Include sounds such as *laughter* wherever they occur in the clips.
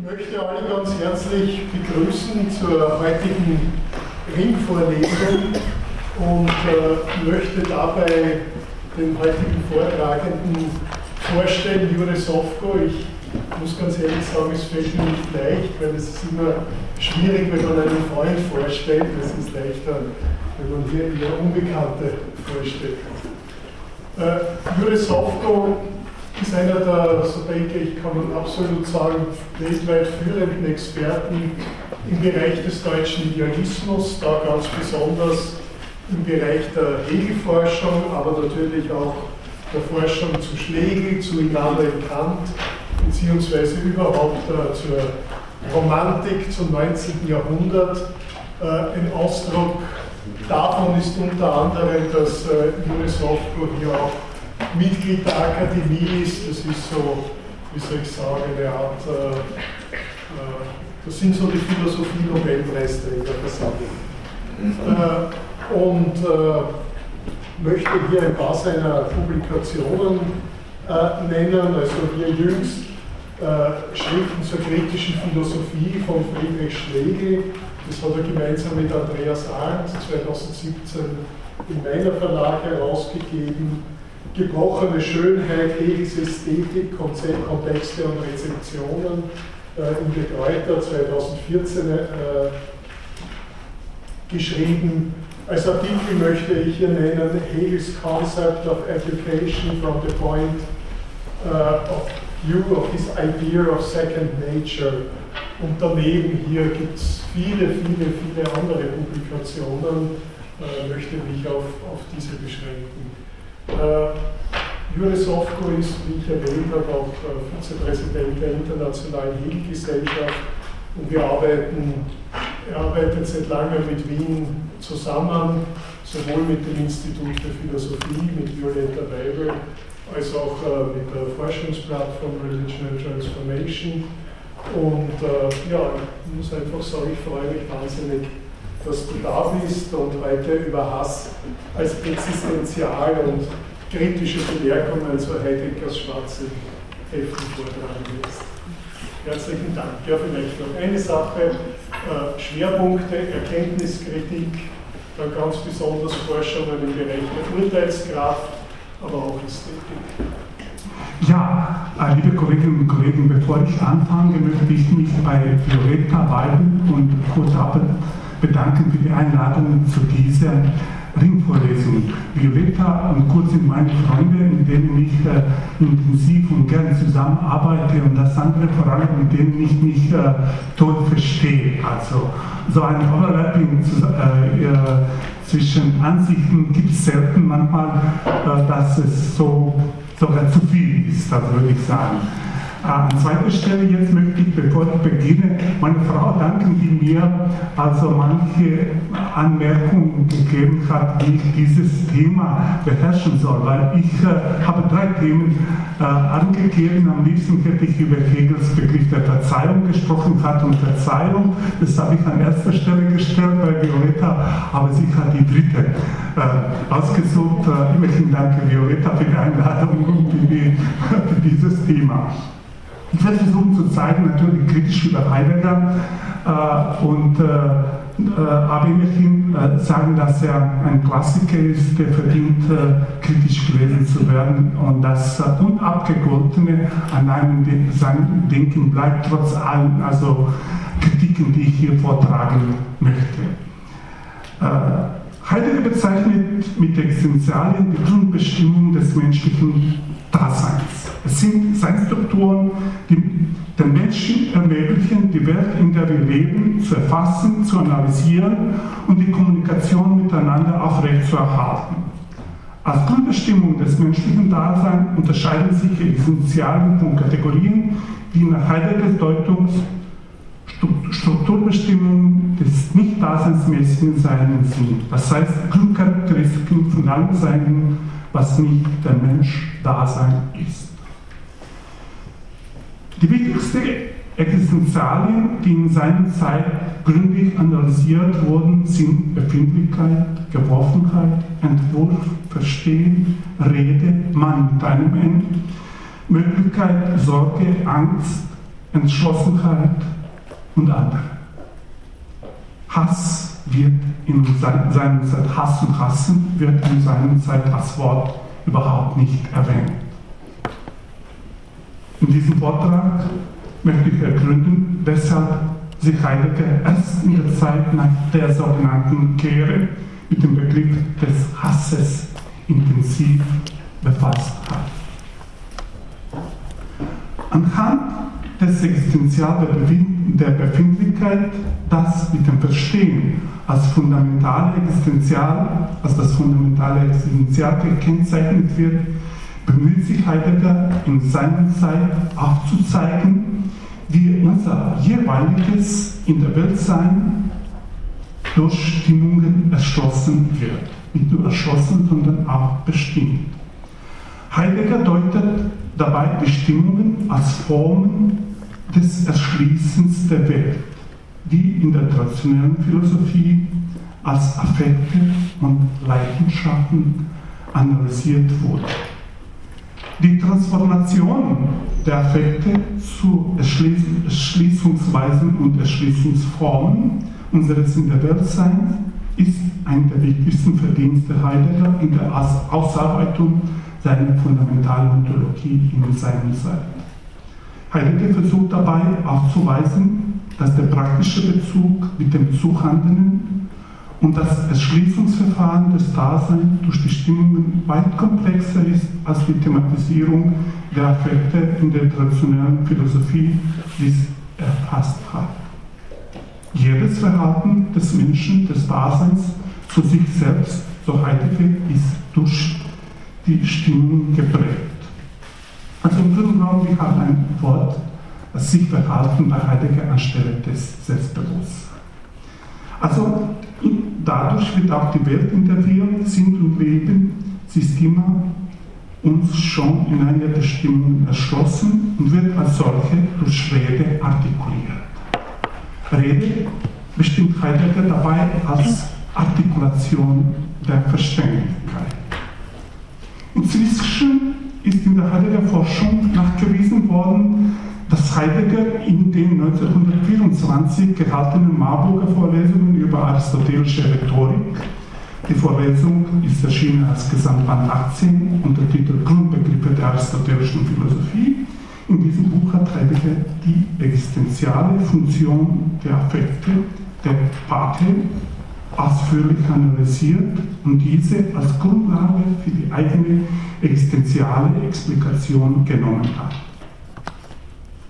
Ich möchte alle ganz herzlich begrüßen zur heutigen Ringvorlesung und äh, möchte dabei den heutigen Vortragenden vorstellen, Jure Sofko. Ich muss ganz ehrlich sagen, es fällt mir nicht leicht, weil es ist immer schwierig, wenn man einen Freund vorstellt. Es ist leichter, wenn man hier eher Unbekannte vorstellt. Äh, Jure Sofko ist einer der, so denke ich, kann man absolut sagen, weltweit führenden Experten im Bereich des deutschen Idealismus, da ganz besonders im Bereich der Hegelforschung, aber natürlich auch der Forschung zu Schlegel, zu Immanuel Kant, beziehungsweise überhaupt äh, zur Romantik zum 19. Jahrhundert. Äh, ein Ausdruck davon ist unter anderem, dass äh, Juris Hofko hier auch Mitglied der Akademie ist. Das ist so, wie soll ich sagen, eine Art, äh, äh, das sind so die Philosophie-Nobelpreisträger versammelt. Äh, und äh, möchte hier ein paar seiner Publikationen äh, nennen, also hier jüngst äh, Schriften zur kritischen Philosophie von Friedrich Schlegel. Das hat er gemeinsam mit Andreas Arndt 2017 im Meiner Verlag herausgegeben gebrochene Schönheit, Hegels Ästhetik, Kontexte und Rezeptionen äh, in De Gruyter 2014 äh, geschrieben. Als Artikel möchte ich hier nennen Hegels Concept of Education from the point uh, of view of his idea of second nature. Und daneben hier gibt es viele, viele, viele andere Publikationen, äh, möchte mich auf, auf diese beschränken. Äh, Jure Sofko ist, wie ich erwähnt habe, auch äh, Vizepräsident der Internationalen Hegelgesellschaft und wir arbeiten, er arbeitet seit langem mit Wien zusammen, sowohl mit dem Institut für Philosophie, mit Violetta Weibel, als auch äh, mit der Forschungsplattform Religion and Transformation. Und äh, ja, ich muss einfach sagen, ich freue mich wahnsinnig, dass du da bist und heute über Hass als existenzial und kritische Bemerkungen zu Heideggers schwarzen Heften vortragen wirst. Herzlichen Dank. Ja, vielleicht noch eine Sache. Äh, Schwerpunkte, Erkenntniskritik, dann ganz besonders Forschungen im Bereich der Urteilskraft, aber auch Ästhetik. Ja, äh, liebe Kolleginnen und Kollegen, bevor ich anfange, möchte ich mich bei Violetta Weiden und Kurt Appel bedanken für die Einladung zu dieser Ringvorlesung. Violetta und Kurt sind meine Freunde, mit denen ich äh, intensiv und gern zusammenarbeite und das andere vor allem, mit denen ich mich äh, tot verstehe. Also so ein Overlapping äh, äh, zwischen Ansichten gibt es selten manchmal, äh, dass es so sogar zu viel ist, das würde ich sagen. An zweiter Stelle jetzt möchte ich, bevor ich beginne, meine Frau danken, die mir also manche Anmerkungen gegeben hat, wie ich dieses Thema beherrschen soll, weil ich äh, habe drei Themen äh, angegeben. Am liebsten hätte ich über Hegels Begriff der Verzeihung gesprochen, hat und Verzeihung, das habe ich an erster Stelle gestellt bei Violetta, aber sie hat die dritte äh, ausgesucht. Äh, immerhin danke Violetta für die Einladung und die, *laughs* für dieses Thema. Ich werde versuchen zu zeigen, natürlich kritisch über Heidegger äh, und äh, äh, aber immerhin äh, sagen, dass er ein Klassiker ist, der verdient, äh, kritisch gelesen zu werden und das Unabgegoltene an einem Denken bleibt trotz allen also Kritiken, die ich hier vortragen möchte. Äh, Heidegger bezeichnet mit Existenzialien die Grundbestimmung des menschlichen Daseins. Es sind Seinsstrukturen, die den Menschen ermöglichen, die Welt, in der wir leben, zu erfassen, zu analysieren und die Kommunikation miteinander aufrechtzuerhalten. Als Grundbestimmung des menschlichen Daseins unterscheiden sich die Essentialen von Kategorien, die nach Heideggers Deutung Strukturbestimmungen des nicht daseinsmäßigen Seins sind. Das heißt, Grundcharakteristiken von allem Seinen was nicht der Mensch-Dasein ist. Die wichtigsten Existenzialien, die in seiner Zeit gründlich analysiert wurden, sind Befindlichkeit, Geworfenheit, Entwurf, Verstehen, Rede, Mann mit einem N, Möglichkeit, Sorge, Angst, Entschlossenheit und andere. Hass wird in seiner Zeit, Hass und Hassen wird in seiner Zeit als Wort überhaupt nicht erwähnt. In diesem Vortrag möchte ich ergründen, weshalb sich Heidegger erst in der Zeit nach der sogenannten Kehre mit dem Begriff des Hasses intensiv befasst hat. Anhand des Existenzial der Befindlichkeit, das mit dem Verstehen als fundamentale Existenzial, als das fundamentale Existenzial gekennzeichnet wird, bemüht sich Heidegger in seiner Zeit aufzuzeigen, wie unser jeweiliges in der Welt sein durch Stimmungen erschlossen wird. Nicht nur erschlossen, sondern auch bestimmt. Heidegger deutet dabei Bestimmungen als Formen des Erschließens der Welt, die in der traditionellen Philosophie als Affekte und Leidenschaften analysiert wurden. Die Transformation der Affekte zu Erschließungsweisen und Erschließungsformen unseres in der Weltseins ist ein der wichtigsten Verdienste Heidegger in der Ausarbeitung seiner fundamentalen Ontologie in seiner Zeit. Heidegger versucht dabei aufzuweisen, dass der praktische Bezug mit dem Zuhandelnden und das Erschließungsverfahren des Daseins durch Bestimmungen weit komplexer ist als die Thematisierung der Affekte in der traditionellen Philosophie dies erfasst hat. Jedes Verhalten des Menschen, des Daseins zu sich selbst, so Heidegger, ist durch die Stimmung geprägt. Also im Grunde genommen, wir haben ein Wort, das sich verhalten bei Heidegger anstelle des Selbstbewusstseins. Also dadurch wird auch die Welt, in der wir sind und leben, ist immer uns schon in einer der Stimmungen erschlossen und wird als solche durch Rede artikuliert. Rede bestimmt Heidegger dabei als Artikulation der Verständigkeit. Inzwischen ist in der Heidegger Forschung nachgewiesen worden, dass Heidegger in den 1924 gehaltenen Marburger Vorlesungen über aristotelische Rhetorik, die Vorlesung ist erschienen als Gesamtband 18 unter Titel Grundbegriffe der aristotelischen Philosophie. In diesem Buch hat Heidegger die existenziale Funktion der Affekte, der Pate, ausführlich analysiert und diese als Grundlage für die eigene existenziale Explikation genommen hat.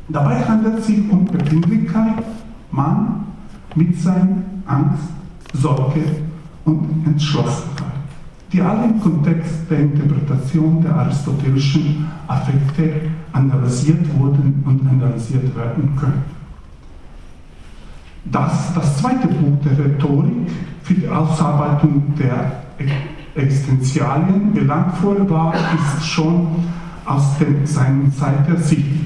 Dabei handelt es sich um Befindlichkeit, Mann, Mitsein, Angst, Sorge und Entschlossenheit, die alle im Kontext der Interpretation der aristotelischen Affekte analysiert wurden und analysiert werden können. Dass das zweite Buch der Rhetorik für die Ausarbeitung der Existenzialien belangvoll war, ist schon aus dem, seiner Zeit ersichtlich.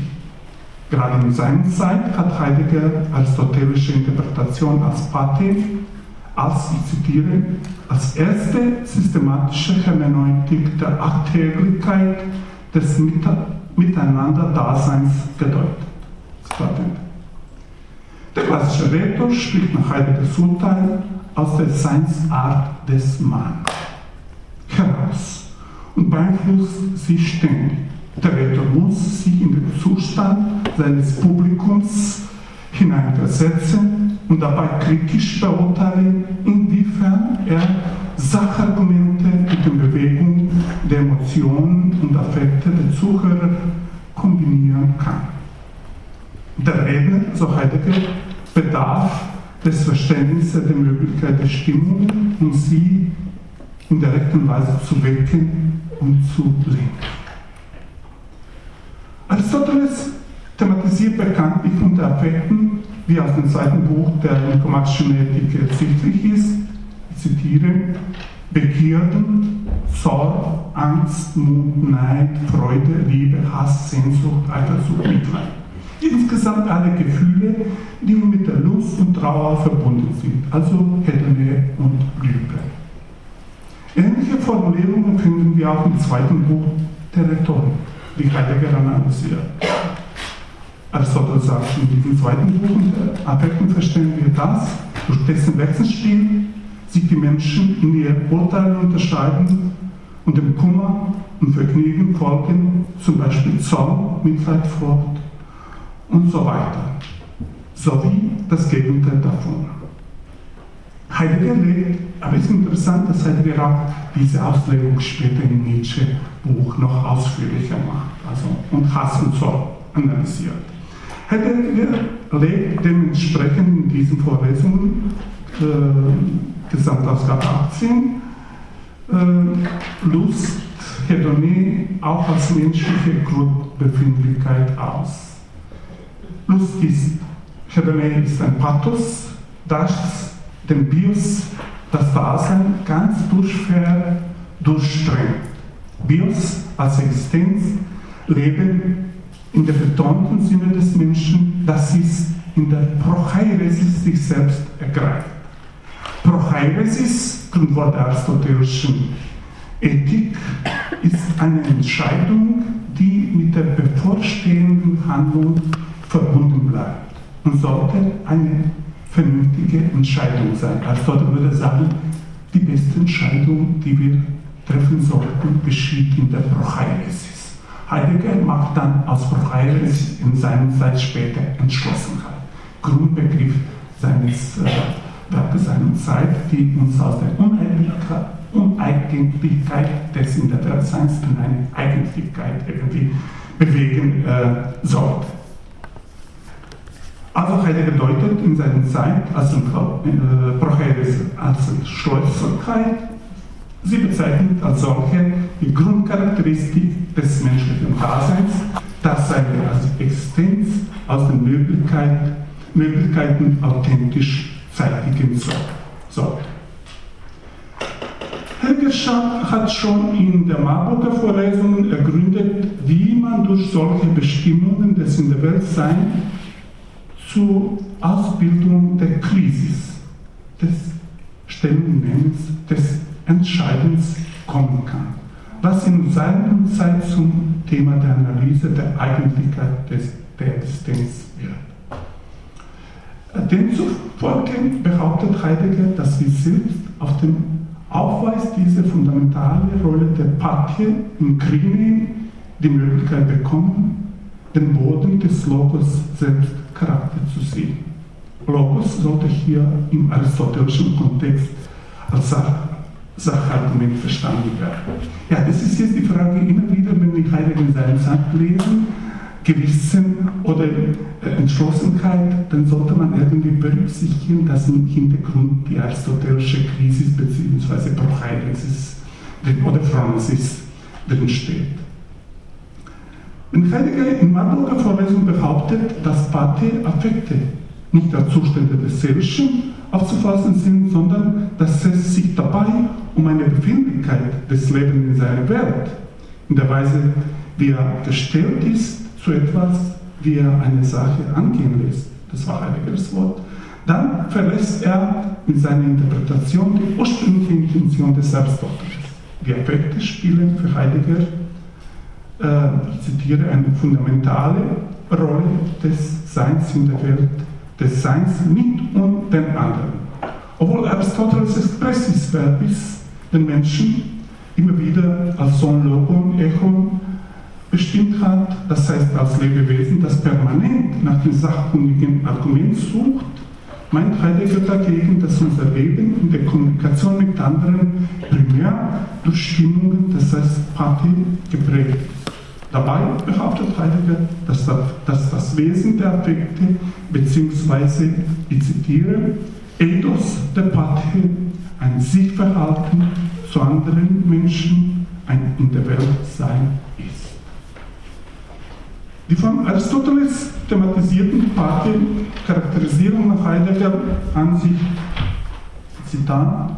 Gerade in seiner Zeit hat Heidegger aristotelische Interpretation als Pate, als, ich zitiere, als erste systematische Hermeneutik der Alltäglichkeit des Miteinander-Daseins gedeutet. Der klassische Rhetor spricht nach Heideggers Urteil aus der Seinsart des Mannes heraus und beeinflusst sie ständig. Der Rhetor muss sich in den Zustand seines Publikums hineinversetzen und dabei kritisch beurteilen, inwiefern er Sachargumente mit den Bewegungen der Emotionen und Affekte der Zuhörer kombinieren kann. Der Redner, so Heidegger, bedarf des Verständnisses der Möglichkeit der Stimmung und sie in der rechten Weise zu wecken und zu lenken. Aristoteles thematisiert bekanntlich unter Affekten, wie aus dem zweiten Buch der diplomatischen Ethik ersichtlich ist, ich zitiere, Begierden, Zorn, Angst, Mut, Neid, Freude, Liebe, Hass, Sehnsucht, Eifersucht, Mitleid. Insgesamt alle Gefühle, die mit der Lust und Trauer verbunden sind, also Hedone und Liebe. Ähnliche Formulierungen finden wir auch im zweiten Buch der Rhetorik, die Heidegger analysiert. Aristoteles sagt in diesem zweiten Buch, unter Affekten verstehen wir das, durch dessen Wechselspiel sich die Menschen in ihren Urteilen unterscheiden und dem Kummer und Vergnügen folgen, zum Beispiel Zorn, Mitleid, Furcht und so weiter, sowie das Gegenteil davon. Heidegger legt, aber es ist interessant, dass Heidegger auch diese Auslegung später im Nietzsche-Buch noch ausführlicher macht also, und Hass und Zorn analysiert. Heidegger legt dementsprechend in diesen Vorlesungen, äh, Gesamtausgabe 18, äh, Lust, Hedonie auch als menschliche Grundbefindlichkeit aus. Lust ist, Hedonie ist ein Pathos, das den Bios, das Dasein ganz durchströmt. Bios als Existenz, Leben in der betonten Sinne des Menschen, das ist in der Prochairesis sich selbst ergreift. Prochairesis, Grundwort der aristotelischen Ethik, ist eine Entscheidung, die mit der bevorstehenden Handlung verbunden bleibt und sollte eine vernünftige Entscheidung sein. Aristoteles würde sagen, die beste Entscheidung, die wir treffen sollten, geschieht in der Prochairesis. Heidegger macht dann aus Prochairesis in seiner Zeit später Entschlossenheit. Grundbegriff seines äh, Werkes seiner Zeit, die uns aus der Uneigentlichkeit des in der Weltseins in eine Eigentlichkeit irgendwie bewegen äh, sollte. Also Heidegger deutet in seiner Zeit als äh, Procheres als Schleuserkeit, sie bezeichnet als solche die Grundcharakteristik des menschlichen Daseins, dass seine Existenz aus den Möglichkeiten, Möglichkeiten authentisch zeitigen soll. So. Heidegger hat schon in der Marburger Vorlesung ergründet, wie man durch solche Bestimmungen des in der Welt Sein zur Ausbildung der Krisis, des Stellennehmens, des Entscheidens kommen kann. Was in seiner Zeit zum Thema der Analyse der Eigentlichkeit des, der Existenz wird. Demzufolge behauptet Heidegger, dass wir selbst auf dem Aufweis dieser fundamentalen Rolle der Partie im Kriegen die Möglichkeit bekommen, den Boden des Logos selbst Charakter zu sehen. Logos sollte hier im aristotelischen Kontext als Sach Sachargument verstanden werden. Ja, das ist jetzt die Frage immer wieder, wenn wir Heidegger in seinem Sand lesen, Gewissen oder äh, Entschlossenheit, dann sollte man irgendwie berücksichtigen, dass im Hintergrund die aristotelische Krise bzw. Prochairesis oder Francis drin steht. Wenn Heidegger in Marburger Vorlesung behauptet, dass Pathé Affekte nicht als Zustände des Seelischen aufzufassen sind, sondern dass es sich dabei um eine Befindlichkeit des Lebens in seiner Welt, in der Weise, wie er gestellt ist, zu etwas, wie er eine Sache angehen lässt, das war Heideggers Wort, dann verlässt er in seiner Interpretation die ursprüngliche Intention des Selbstwortes. Die Affekte spielen für Heidegger ich zitiere, eine fundamentale Rolle des Seins in der Welt, des Seins mit und den anderen. Obwohl Aristoteles expressis verbis den Menschen immer wieder als Son Logon Echo bestimmt hat, das heißt als Lebewesen, das permanent nach dem sachkundigen Argument sucht, meint Heidegger dagegen, dass unser Leben in der Kommunikation mit anderen primär durch Stimmungen, das heißt Party, geprägt. Dabei behauptet Heidegger, dass das, Wesen der Affekte, beziehungsweise, ich zitiere, Ethos der Pathie, ein Sichtverhalten zu anderen Menschen, ein in der Welt sein ist. Die von Aristoteles thematisierten Pathie-Charakterisierung nach Heidegger an sich, Zitat,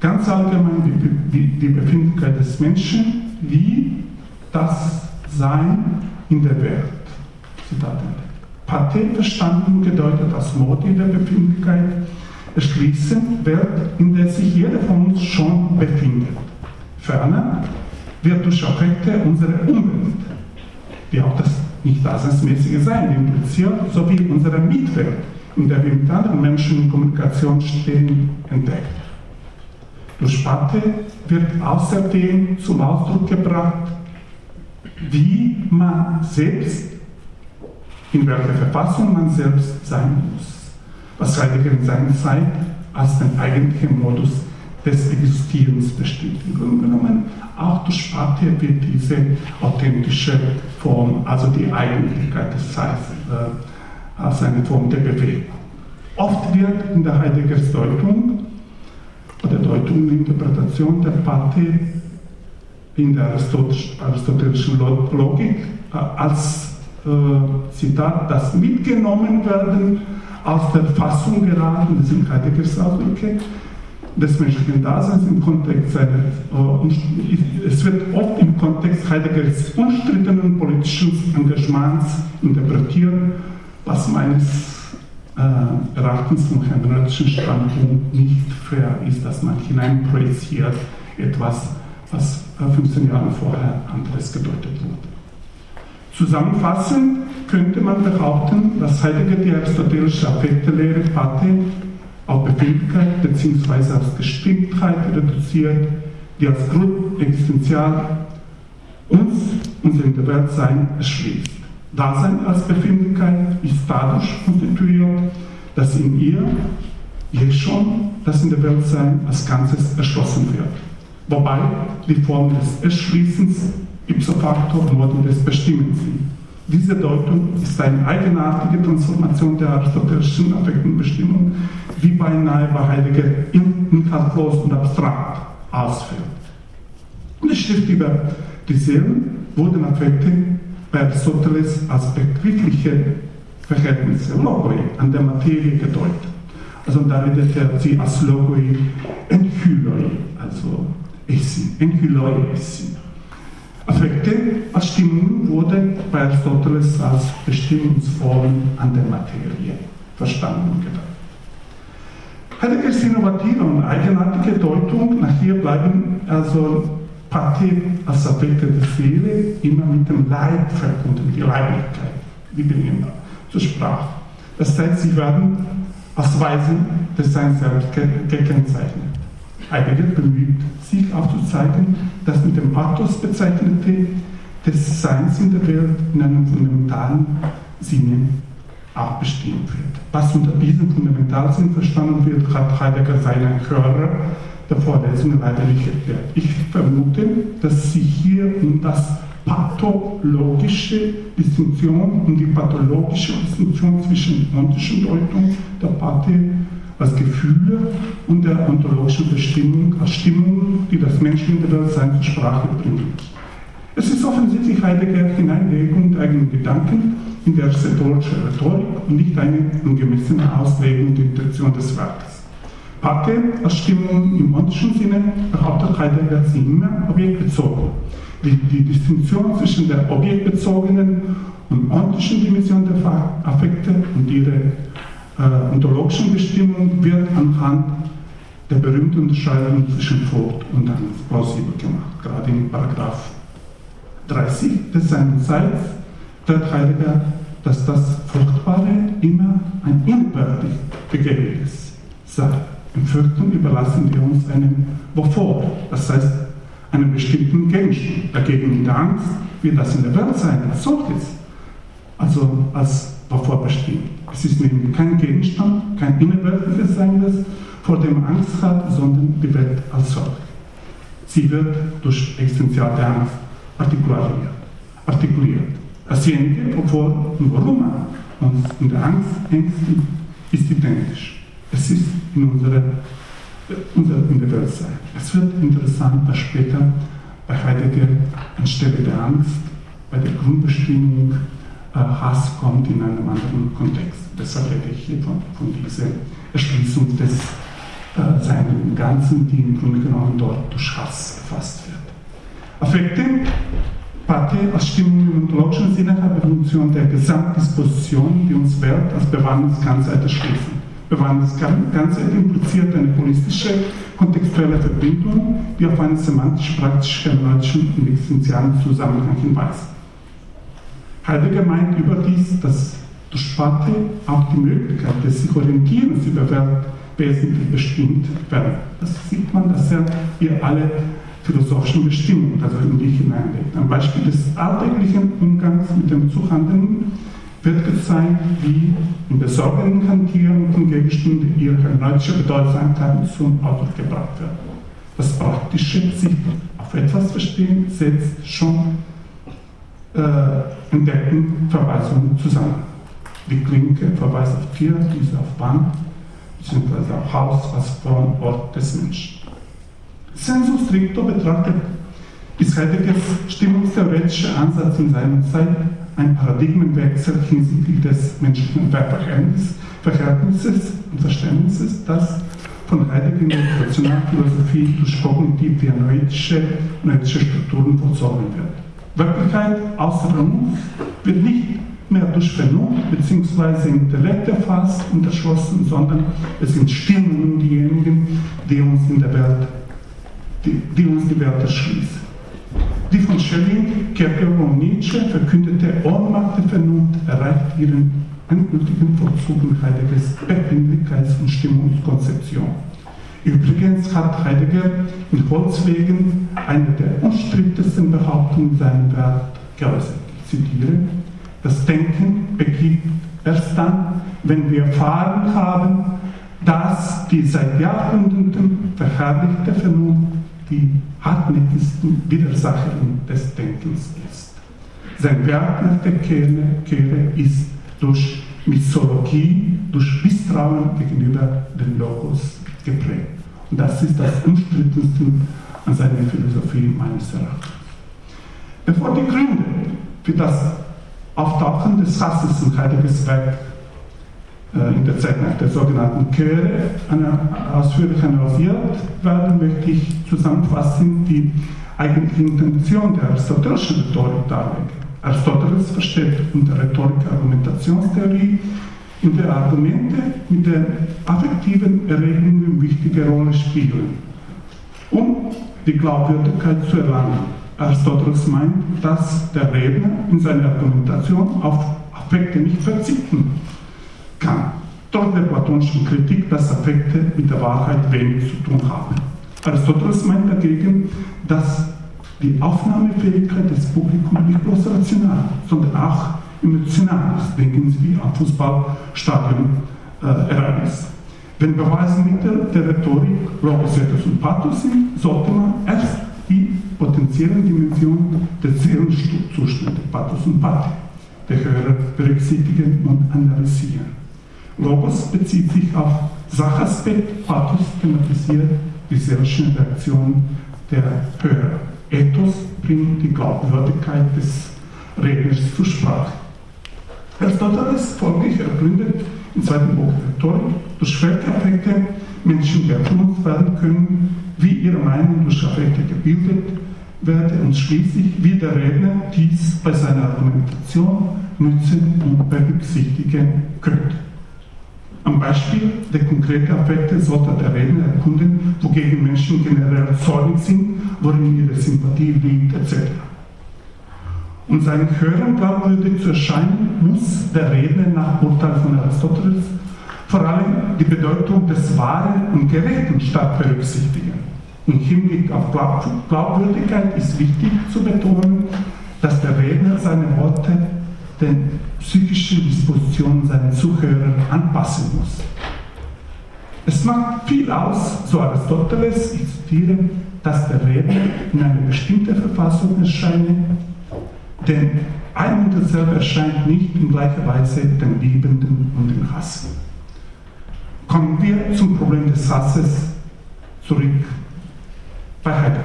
ganz allgemein die, die Befindlichkeit des Menschen, wie das sein in der Welt. Zitat Pathé verstanden gedeutet als Modi der Befindlichkeit, erschließen Welt, in der sich jeder von uns schon befindet. Ferner wird durch Affekte unsere Umwelt, wie auch das nicht daseinsmäßige Sein impliziert, sowie unsere Mitwelt, in der wir mit anderen Menschen in Kommunikation stehen, entdeckt. Durch Pate wird außerdem zum Ausdruck gebracht, wie man selbst, in welcher Verfassung man selbst sein muss, was Heidegger in seiner Zeit als den eigentlichen Modus des Existierens bestimmt. Im Grunde genommen, auch durch Sparte wird diese authentische Form, also die Eigentlichkeit des Seins, äh, als eine Form der Bewegung. Oft wird in der Heideggers Deutung oder Deutung und Interpretation der Pate in der aristotelischen Logik äh, als äh, Zitat das mitgenommen werden aus der Fassung geraten, das sind Heideggers Ausdrücke, des menschlichen Daseins im Kontext seines, äh, es wird oft im Kontext Heideggers unstrittenen politischen Engagements interpretiert, was meines äh, Erachtens vom hermeneutischen Standpunkt nicht fair ist, dass man hineinprojiziert etwas, was äh, 15 Jahre vorher anderes gedeutet wurde. Zusammenfassend könnte man behaupten, dass Heidegger die aristotelische Affektelehre Pate auf Befindlichkeit bzw. auf Gestimmtheit reduziert, die als Grund existenzial uns, unser in der Welt sein, erschließt. Dasein als Befindlichkeit ist dadurch konstituiert, dass in ihr je schon das in der Welt sein als Ganzes erschlossen wird. Wobei die Form des Erschließens ipso facto Modul des Bestimmens sind. Diese Deutung ist eine eigenartige Transformation der aristotelischen Affektenbestimmung, wie beinahe bei Heidegger inhaltlos und abstrakt ausführt. Und die Schrift über die Seelen wurden Affekte bei Aristoteles als begriffliche Verhältnisse, Logoi, an der Materie gedeutet. Also da redet er sie als Logoi enchyloi, also Essin, enchyloi Essin. Affekte als Stimmung wurde bei Aristoteles als Bestimmungsform an der Materie verstanden und gedacht. Heideggers innovative und eigenartige Deutung, nach hier bleiben also Pate als Affekte der Seele immer mit dem Leib verbunden, die Leiblichkeit, wie immer, zur Sprache. Das heißt, sie werden als Weisen des Seins selbst gekennzeichnet. Heidegger bemüht sich aufzuzeigen, dass mit dem Pathos bezeichnete des Seins in der Welt in einem fundamentalen Sinne auch bestimmt wird. Was unter diesem Fundamentalsinn verstanden wird, hat Heidegger seinen Hörer der Vorlesung leider nicht erklärt. Ich vermute, dass sich hier um das pathologische Distinktion, um die pathologische Distinktion zwischen ontischen Deutung der Pathe als Gefühle und der ontologischen Bestimmung als Stimmung, die das Menschen in der Welt sein zur Sprache bringen. Es ist offensichtlich Heidegger Hineinlegung der eigenen Gedanken in der rhetorische Rhetorik und nicht eine angemessene Auslegung der Intention des Werkes. Pate als Stimmung im ontischen Sinne behauptet Heidegger sie immer objektbezogen. Die, die Distinktion zwischen der objektbezogenen und ontischen Dimension der Affekte und ihre äh, ontologischen Bestimmung wird anhand der berühmten Unterscheidung zwischen Furcht und Angst plausibel gemacht. Gerade in Paragraph 30 des Seinerseits klärt Heidegger, dass das Fruchtbare immer ein innerweltlich Begebendes sei. Im Vierten überlassen wir uns einem Wovor, das heißt einem bestimmten Gegenstand. Dagegen in der Angst wird das in der Welt sein, als solches, also als Wovor bestimmt. Es ist nämlich kein Gegenstand, kein innerweltliches Sein, vor dem Angst hat, sondern die Welt als solche. Sie wird durch existenzielle Angst artikuliert. artikuliert. Dasjenige, obwohl Roma uns in der Angst ängsten, ist identisch. Es ist in unserer, unser in der Welt sein. Es wird interessant, dass später bei Heidegger anstelle der Angst, bei der Grundbestimmung, äh, Hass kommt in einem anderen Kontext. Deshalb rede ich hier von, von dieser Erschließung des äh, seinen Ganzen, die im Grunde genommen dort durch Hass erfasst wird. Affekte, Pate als Stimmung im ontologischen Sinne die Funktion der Gesamtdisposition, die uns Welt als bewahrtes Ganzheit erschließen. Bewahrtes Ganzheit impliziert eine holistische, kontextuelle Verbindung, die auf einen semantisch-praktisch-hermeneutischen und existenzialen Zusammenhang hinweist. Heidegger meint überdies, dass durch Sprache auch die Möglichkeit des sich Orientierens über Welt wesentlich bestimmt werden. Das sieht man, dass er hier alle philosophischen Bestimmungen, also in die hineinlegt. Am Beispiel des alltäglichen Umgangs mit dem Zuhandelnden wird gezeigt, wie in besorgenden Hantierung von Gegenständen ihre hermeneutische Bedeutsamkeit zum Ausdruck gebracht wird. Das praktische sich auf etwas verstehen setzt schon äh, entdeckten Verweisungen zusammen. Die Klinke verweist auf Tier, diese auf Bahn, beziehungsweise auf Haus als Ort des Menschen. Sensus stricto betrachtet ist Heideggers stimmungstheoretischer Ansatz in seiner Zeit ein Paradigmenwechsel hinsichtlich des menschlichen Verhältnisses und Verständnisses, das von Heidegger in der Rationalphilosophie durch kognitiv-dianoidische Strukturen vollzogen wird. Wirklichkeit außer uns wird nicht mehr durch Vernunft bzw. Intellekt erfasst und erschlossen, sondern es sind Stimmungen diejenigen, die uns in der Welt, die, die uns die Welt erschließen. Die von Schelling, Kierkegaard und Nietzsche verkündete Ohnmacht der Vernunft erreicht ihren endgültigen Vollzug in Heideggers Befindlichkeits- und Stimmungskonzeption. Übrigens hat Heidegger in Holzwegen eine der umstrittensten Behauptungen seiner Welt geäußert. Ich zitiere, das Denken beginnt erst dann, wenn wir erfahren haben, dass die seit Jahrhunderten verherrlichte Vernunft die hartnäckigsten Widersacherin des Denkens ist. Sein Werk nach der Kehre ist durch Mythologie, durch Misstrauen gegenüber dem Logos geprägt. Und das ist das Umstrittenste an seiner Philosophie meines Erachtens. Bevor die Gründe für das Auftauchen des Hasses in Heideggers Werk äh, in der Zeit nach der sogenannten Chöre ausführlich analysiert werden, möchte ich zusammenfassend die eigentliche Intention der aristotelischen Rhetorik darlegen. Aristoteles versteht unter Rhetorik Argumentationstheorie, in der Argumente mit den affektiven Erregungen wichtige Rolle spielen, um die Glaubwürdigkeit zu erlangen. Aristoteles meint, dass der Redner in seiner Argumentation auf Affekte nicht verzichten kann. Trotz der platonischen Kritik, dass Affekte mit der Wahrheit wenig zu tun haben. Aristoteles meint dagegen, dass die Aufnahmefähigkeit des Publikums nicht bloß rational, sondern auch emotional ist. Denken Sie am Fußballstadion äh. Wenn Beweismittel der Rhetorik Logos, und Pathos sind, sollte man erst die potenziellen Dimensionen der Seelenzustände, Pathos und Pathik, der Hörer berücksichtigen und analysieren. Logos bezieht sich auf Sachaspekt, Pathos thematisiert die seelischen Reaktionen der Hörer. Ethos bringt die Glaubwürdigkeit des Redners zur Sprache. Aristoteles folglich ergründet im zweiten Buch der Rhetorik, durch welche Affekte Menschen beeinflusst werden können, wie ihre Meinung durch Affekte gebildet werde und schließlich, wie der Redner dies bei seiner Argumentation nützen und berücksichtigen könnte. Am Beispiel der konkreten Affekte sollte der Redner erkunden, wogegen Menschen generell zornig sind, worin ihre Sympathie liegt, etc. Um seinen Hörern glaubwürdig zu erscheinen, muss der Redner nach Urteil von Aristoteles vor allem die Bedeutung des Wahren und Gerechten stark berücksichtigen. Im Hinblick auf Glaubwürdigkeit ist wichtig zu betonen, dass der Redner seine Worte den psychischen Dispositionen seiner Zuhörer anpassen muss. Es macht viel aus, so Aristoteles, ich zitiere, dass der Redner in einer bestimmten Verfassung erscheine, denn ein und dasselbe erscheint nicht in gleicher Weise den Liebenden und den Hassen. Kommen wir zum Problem des Hasses zurück bei Heidegger.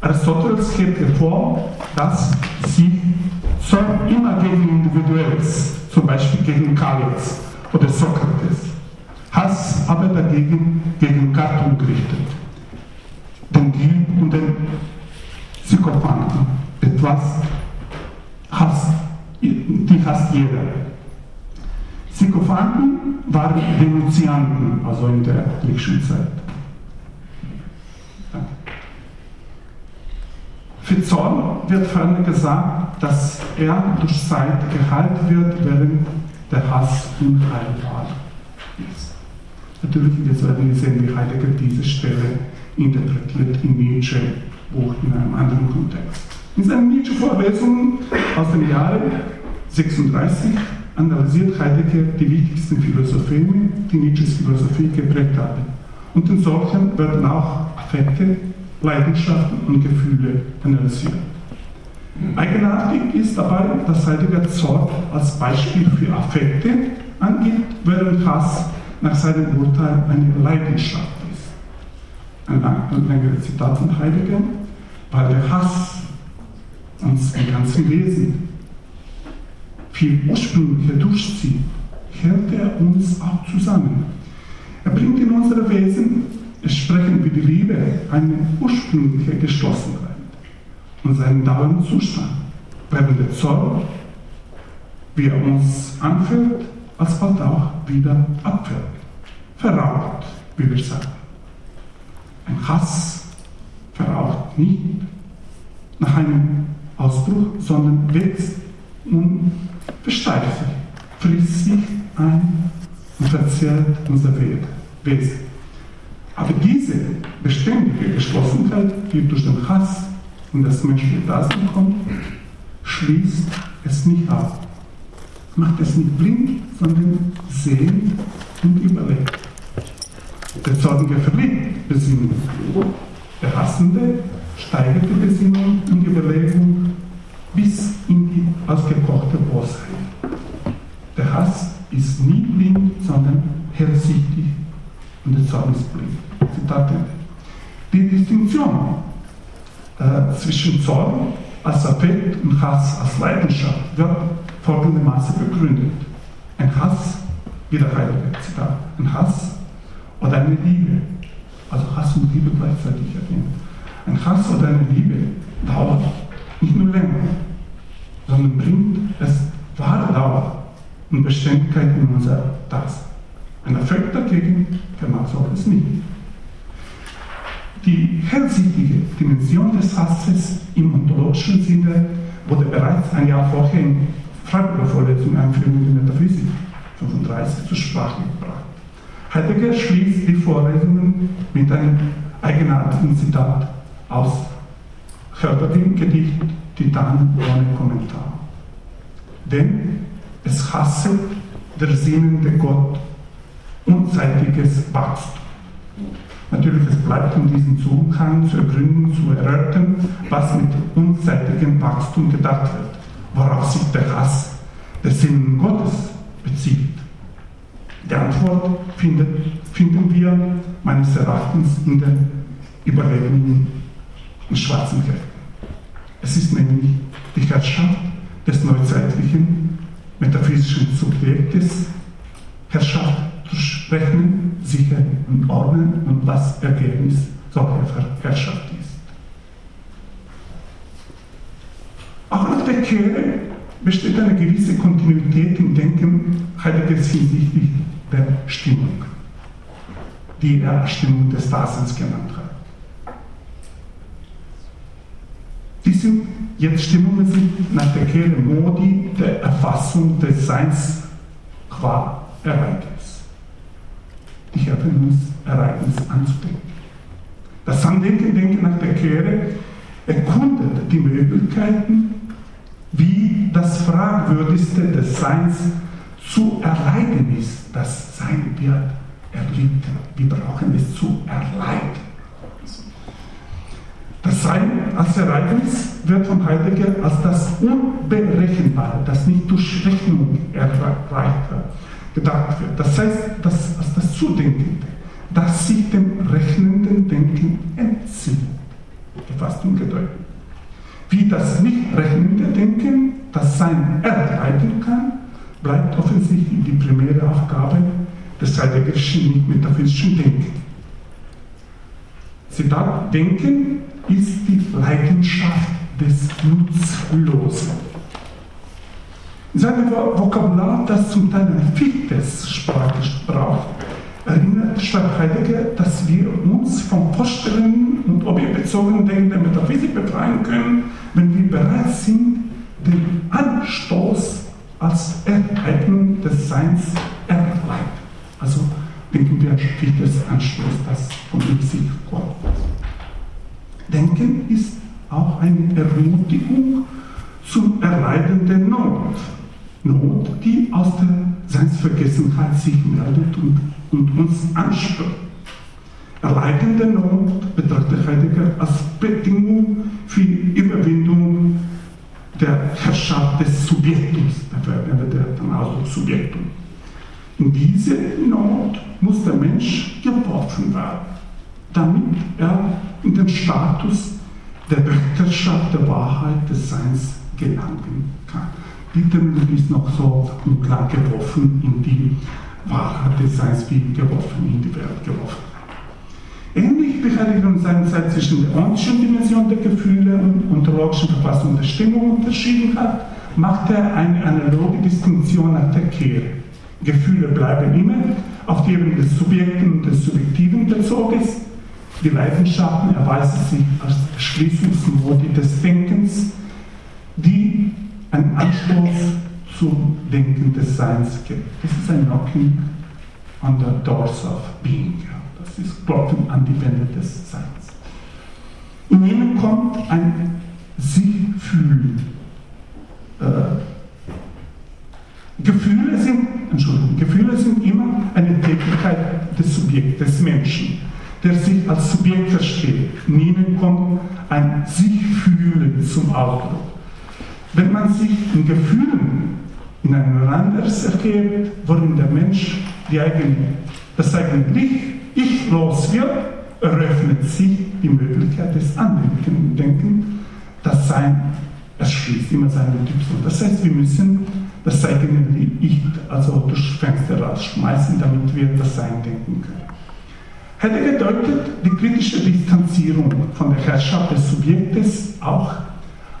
Aristoteles hebt hervor, dass sie soll immer gegen Individuelles, zum Beispiel gegen Kalias oder Sokrates, Hass aber dagegen gegen Gattung gerichtet, den Dieb und den Psychopathen, etwas hasst, die hasst jeder. Psychopathen waren Denunzianten, also in der griechischen Zeit. Für Zorn wird ferner gesagt, dass er durch Zeit geheilt wird, während der Hass unheilbar ist. Natürlich, jetzt werden wir sehen, wie Heidegger diese Stelle interpretiert in Nietzsche Buch in einem anderen Kontext. In seinen Nietzsche-Vorlesungen aus dem Jahre 36 analysiert Heidegger die wichtigsten Philosophien, die Nietzsches Philosophie geprägt haben. Und in solchen werden auch Affekte, Leidenschaften und Gefühle analysiert. Eigenartig ist dabei, dass Heidegger Zorn als Beispiel für Affekte angibt, während Hass nach seinem Urteil eine Leidenschaft ist. Ein, längeres Zitat von Heidegger, weil der Hass uns im ganzen Wesen viel ursprünglicher durchzieht, hält er uns auch zusammen. Er bringt in unser Wesen, es sprechen wie die Liebe, eine ursprüngliche Geschlossenheit und seinen dauernden Zustand, während der Zorn, wie er uns anfühlt, alsbald auch wieder abfällt, verraucht, wie wir sagen. Ein Hass verraucht nicht nach einem Ausbruch, sondern wächst und versteift sich, frisst sich ein und verzehrt unser Wesen. Aber diese beständige Geschlossenheit, die durch den Hass und das menschliche Dasein kommt, schließt es nicht ab. Macht es nicht blind, sondern sehen und überlegt. Der Zornige verliert Besinnung. Der Hassende steigert die Besinnung und Überlegung bis in die ausgekochte Bosheit. Der Hass ist nie blind, sondern hellsichtig und der Zorn ist blind. Zitat Die Distinktion äh, zwischen Zorn als Affekt und Hass als Leidenschaft wird folgendermaßen begründet. Ein Hass, wie der Heilige Zitat, ein Hass oder eine Liebe, also Hass und Liebe gleichzeitig erwähnt. Ein Hass oder eine Liebe dauert nicht nur länger, sondern bringt es wahre Dauer und Beständigkeit in unser Dasein. Ein Affekt dagegen vermag es nicht. Die hellsichtige Dimension des Hasses im ontologischen Sinne wurde bereits ein Jahr vorher in Freiburger Vorlesung Einführung in Metaphysik 35 zur Sprache gebracht. Heidegger schließt die Vorlesungen mit einem eigenartigen Zitat aus Hölderlin-Gedicht Titan ohne Kommentar. Denn es hasset der sinnende Gott unzeitiges Wachstum. Natürlich, es bleibt in diesem Zugang zu ergründen, zu erörtern, was mit unzeitigem Wachstum gedacht wird, worauf sich der Hass des Sinnen Gottes bezieht. Die Antwort findet, finden wir meines Erachtens in den Überlegungen im schwarzen Heft. Es ist nämlich die Herrschaft des neuzeitlichen metaphysischen Subjektes, Herrschaft durch Rechnen, Sichern und Ordnen und was Ergebnis solcher Herrschaft ist. Auch nach der Kehre besteht eine gewisse Kontinuität im Denken Heideggers hinsichtlich der Stimmung, die er Stimmung des Daseins genannt hat. Die sind jetzt Stimmungen sind nach der Kehre Modi der Erfassung des Seins qua Ereignis. Die helfen uns, Ereignis anzudenken. Das Andenken, Denken nach der Kehre erkundet die Möglichkeiten, wie das Fragwürdigste des Seins zu erleiden ist. Das Sein wird erlitten. Wir brauchen es zu erleiden. Das Sein als Ereignis wird von Heidegger als das Unberechenbare, das nicht durch Rechnung erreicht wird, gedacht wird. Das heißt, das, als das Zudenkende, das sich dem rechnenden Denken entzieht. Gefasst und gedeutet. Wie das nicht rechnende Denken das Sein erleiden kann, bleibt offensichtlich die primäre Aufgabe des heideggerischen nicht-metaphysischen Denkens. Zitat, Denken ist die Leidenschaft des Nutzlosen. In seinem Vokabular, das zum Teil eine Fichtes-Sprache braucht, erinnert schreibt Heidegger, dass wir uns von Vorstellungen und objektbezogenen Denken der Metaphysik befreien können, wenn wir bereit sind, den Anstoß als Ereignung des Seins erleiden. Also denken wir an Fichtes Anstoß, das von sich kommt. Denken ist auch eine Ermutigung zum Erleiden der Not. Not, die aus der Seinsvergessenheit sich meldet und, und uns anspürt. Erleiden der Not betrachtet Heidegger als Bedingung für die Überwindung der Herrschaft des Subjektums. Da verwendet er den Ausdruck Subjektum. In diese Not muss der Mensch geworfen werden, damit er in den Status der Wörterschaft der Wahrheit des Seins gelangen kann. Die ist noch so klar geworfen in die Wahrheit des Seins wie geworfen in die Welt geworfen. Ähnlich wie Heidegger seinerzeit zwischen der ontischen Dimension der Gefühle und ontologischen Verfassung der Stimmung unterschieden hat, macht er eine analoge Distinktion nach der Kehre. Gefühle bleiben immer auf die Ebene des Subjekten und des Subjektiven bezogen. Die Leidenschaften erweisen sich als Schließungsmodi des Denkens, die einen Anstoß zum Denken des Seins gibt. Das ist ein Knocking on the doors of being. Das ist Klopfen an die Wände des Seins. In ihnen kommt ein Sie-Fühlen. Äh, Gefühle sind, Entschuldigung, Gefühle sind immer eine Tätigkeit des Subjekts, des Menschen, der sich als Subjekt versteht. In ihnen kommt ein Sich-Fühlen zum Ausdruck. Wenn man sich in Gefühlen in ein anderes ergeht, worin der Mensch die eigene, das eigene Ich los wird, eröffnet sich die Möglichkeit des Andenken, das Sein erschließt immer seine Typson. Das heißt, wir müssen das eigene Ich also durchs Fenster rausschmeißen, damit wir das Sein denken können. Heidegger deutet die kritische Distanzierung von der Herrschaft des Subjektes auch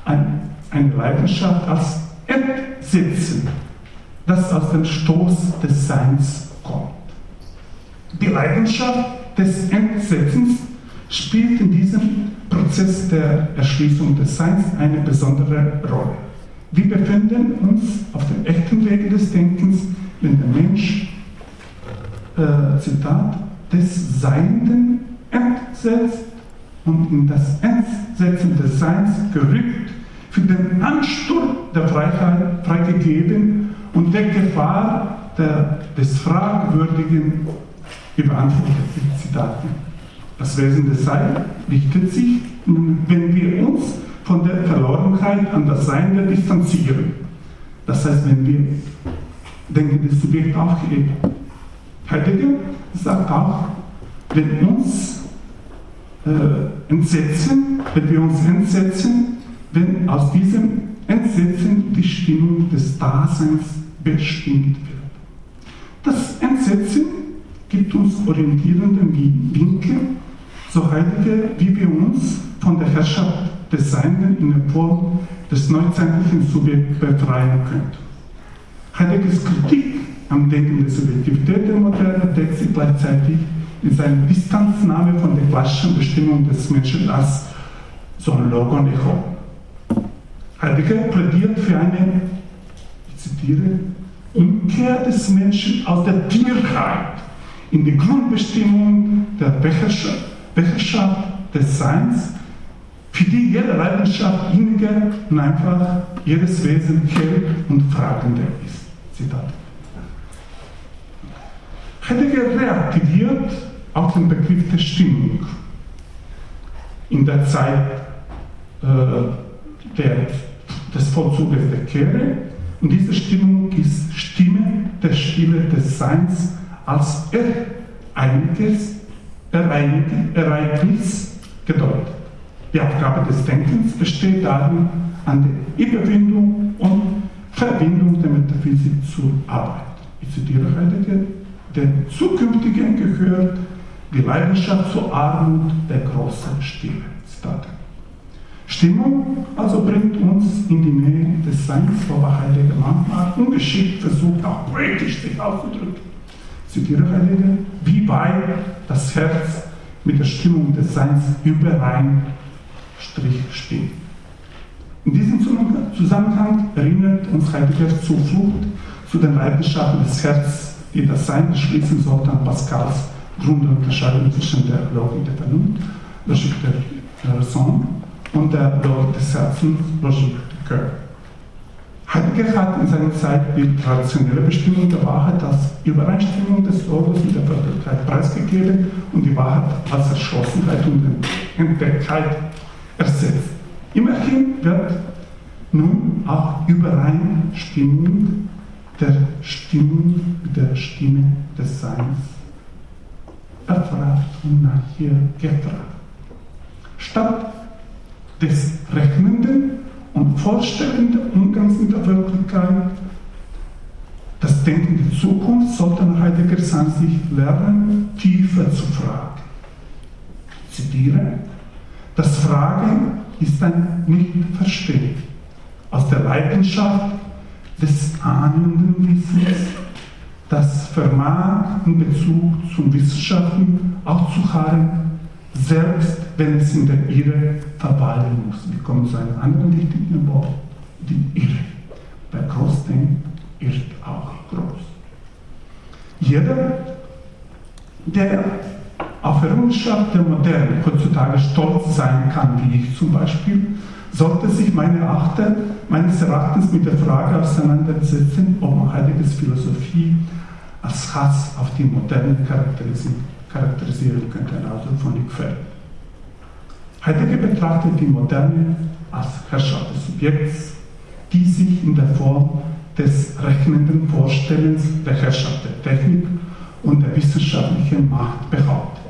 ein, eine Leidenschaft als Entsetzen, das aus dem Stoß des Seins kommt. Die Leidenschaft des Entsetzens spielt in diesem Prozess der Erschließung des Seins eine besondere Rolle. Wir befinden uns auf dem echten Wege des Denkens, wenn der Mensch, äh, Zitat, des Seienden entsetzt und in das Entsetzen des Seins gerückt, für den Ansturm der Freiheit freigegeben und der Gefahr der, des Fragwürdigen überantwortet. Zitaten. Das Wesen des Seins richtet sich, wenn wir uns von der Verlorenheit an das Sein distanzieren. Das heißt, wenn wir denken, das Subjekt aufgeben. Heidegger sagt auch, wenn uns äh, entsetzen, wenn wir uns entsetzen, wenn aus diesem Entsetzen die Stimmung des Daseins bestimmt wird. Das Entsetzen gibt uns orientierende Winkel, so Heidegger, wie wir uns von der Herrschaft des Seienden in der Form des neuzeitlichen Subjekts befreien können. Heideggers Kritik am Denken der Subjektivität der Moderne deckt sich gleichzeitig in seiner Distanznahme von der klassischen Bestimmung des Menschen als so ein Logon Echo. Heidegger plädiert für eine, ich zitiere, Umkehr des Menschen aus der Tierheit in die Grundbestimmung der Beherrschaft des Seins für die jede Leidenschaft inniger und einfach jedes Wesen hält und fragender ist. Zitat. Heidegger reaktiviert auf den Begriff der Stimmung in der Zeit äh, der, des Vollzuges der Kehre. Und diese Stimmung ist Stimme der Stille des Seins als Ereignis, Ereignis gedeutet. Die Aufgabe des Denkens besteht darin, an der Überwindung und Verbindung der Metaphysik zu arbeiten. Ich zitiere Heidegger, den Zukünftigen gehört die Leidenschaft zur Armut der großen. Zitat. Stimmung also bringt uns in die Nähe des Seins, wobei Heidegger manchmal ungeschickt versucht, auch poetisch sich auszudrücken. Zitiere Heidegger, wie weit das Herz mit der Stimmung des Seins überein Strich stehen. In diesem Zusammenhang erinnert uns Heideggers Zuflucht zu den Leidenschaften des Herzens, die das Sein schließen sollten Pascals Grundunterscheidung zwischen der Logik der Vernunft, Logik der Raison und der Logik des Herzens, Logik der Cœur. Heidegger hat in seiner Zeit die traditionelle Bestimmung der Wahrheit als Übereinstimmung des Logos mit der Wirklichkeit preisgegeben und die Wahrheit als Erschlossenheit und Entdecktheit ersetzt. Immerhin wird nun auch Übereinstimmung der Stimmung der Stimme des Seins erfragt und nach ihr gefragt. Statt des rechnenden und vorstellenden Umgangs mit der Wirklichkeit, das Denken der Zukunft, sollte Heidegger an sich lernen, tiefer zu fragen. Ich zitiere, das Fragen ist ein Nicht-Verstehen aus der Leidenschaft des ahnenden Wissens, das vermag in Bezug zum Wissenschaften auch zu harren, selbst wenn es in der Irre verweilen muss. Wir kommen zu einem anderen wichtigen Wort, die Irre. Bei Großdenken irrt auch groß. Jeder, der auf Errungenschaft der Moderne heutzutage stolz sein kann, wie ich zum Beispiel, sollte sich meine Achte, meines Erachtens mit der Frage auseinandersetzen, ob Heideggers Philosophie als Hass auf die Moderne charakterisieren könnte, also von Lickfeld. Heidegger betrachtet die Moderne als Herrschaft des Subjekts, die sich in der Form des rechnenden Vorstellens der Herrschaft der Technik und der wissenschaftlichen Macht behauptet.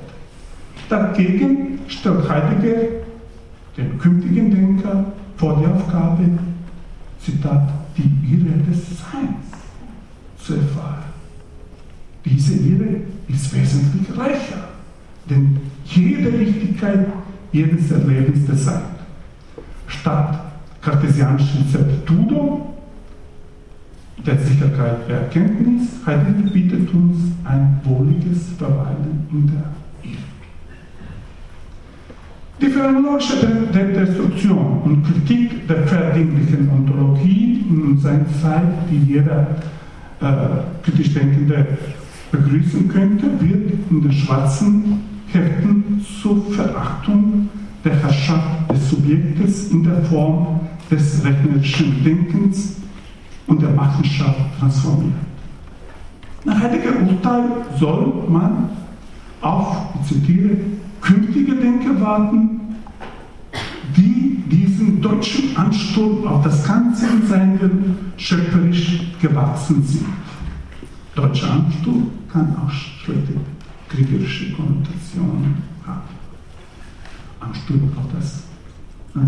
Dagegen stellt Heidegger den künftigen Denker vor die Aufgabe, Zitat, die Irre des Seins zu erfahren. Diese Irre ist wesentlich reicher, denn jede Richtigkeit jedes Erlebens des Seins. Statt kartesianischen Septudo der Sicherheit der Erkenntnis, Heidegger bietet uns ein wohliges Verweilen in der die phänomenologische Destruktion und Kritik der verdinglichen Ontologie in seiner Zeit, die jeder äh, kritisch Denkende begrüßen könnte, wird in den schwarzen Heften zur Verachtung der Herrschaft des Subjektes in der Form des rechnerischen Denkens und der Machenschaft transformiert. Nach Heidegger Urteil soll man auf, ich zitiere, künftige Denker warten, die diesen deutschen Ansturm auf das ganze Sein schöpferisch gewachsen sind. Deutscher Ansturm kann auch schlechte kriegerische Konnotationen haben. Ansturm auf das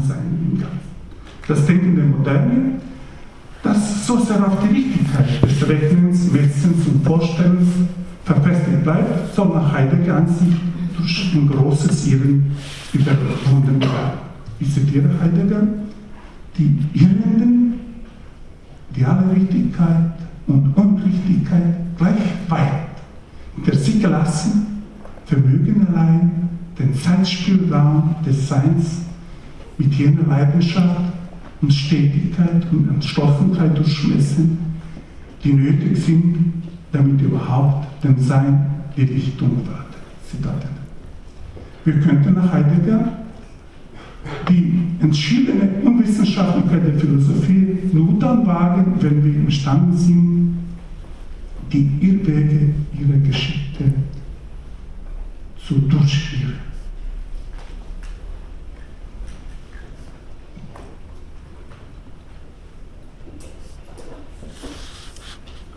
Sein im Ganzen. Das Denken der Moderne, das so sehr auf die Richtigkeit des Rechnens, Messens und Vorstellens verfestigt bleibt, soll nach Heidegger Ansicht durch ein großes Irren überwunden werden. Ich zitiere Heidegger, die Irrenden, die alle Richtigkeit und Unrichtigkeit gleich weit hinter sich gelassen, vermögen allein den Zeitspielraum des Seins mit jener Leidenschaft und Stetigkeit und Entschlossenheit durchmessen, die nötig sind, damit überhaupt dem Sein die Richtung wird. Zitat wir könnten nach Heidegger die entschiedene Unwissenschaftlichkeit der Philosophie nur dann wagen, wenn wir imstande sind, die Irrwege ihrer Geschichte zu durchspielen.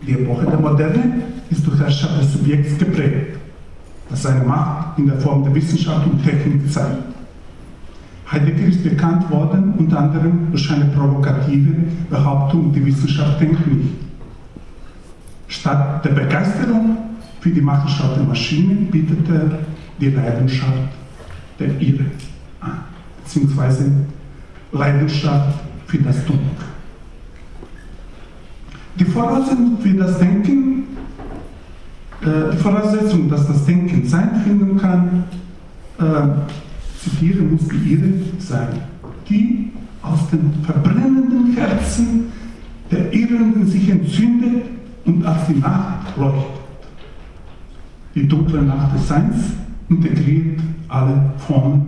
Die Epoche der Moderne ist durch Herrschaft des Subjekts geprägt das seine Macht in der Form der Wissenschaft und Technik zeigt. Heidegger ist bekannt worden unter anderem durch eine provokative Behauptung, die Wissenschaft denkt nicht. Statt der Begeisterung für die Machenschaft der Maschine bietet er die Leidenschaft der Irre an, beziehungsweise Leidenschaft für das Dunkel. Die Voraussetzung für das Denken die Voraussetzung, dass das Denken Sein finden kann, äh, zitiere, muss die ihre sein, die aus den verbrennenden Herzen der Irrenden sich entzündet und als die Nacht leuchtet. Die dunkle Nacht des Seins integriert alle Formen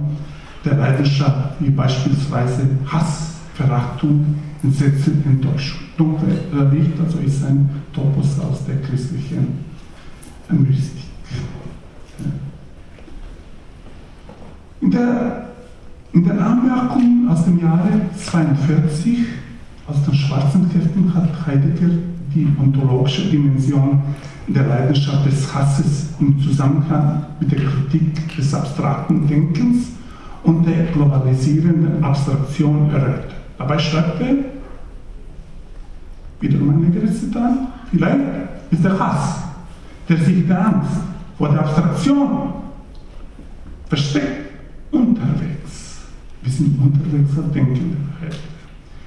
der Leidenschaft, wie beispielsweise Hass, Verachtung, Entsetzen, Enttäuschung. Dunkle Licht also ist ein Topos aus der christlichen Mystik. In der, in der Anmerkung aus dem Jahre 42 aus den schwarzen Heften hat Heidegger die ontologische Dimension der Leidenschaft des Hasses im Zusammenhang mit der Kritik des abstrakten Denkens und der globalisierenden Abstraktion erörtert. Dabei schreibt er, wiederum ein längeres Zitat, vielleicht ist der Hass, der sich der Angst vor der Abstraktion versteckt, unterwegs. Wir sind unterwegs auf denkende Welt.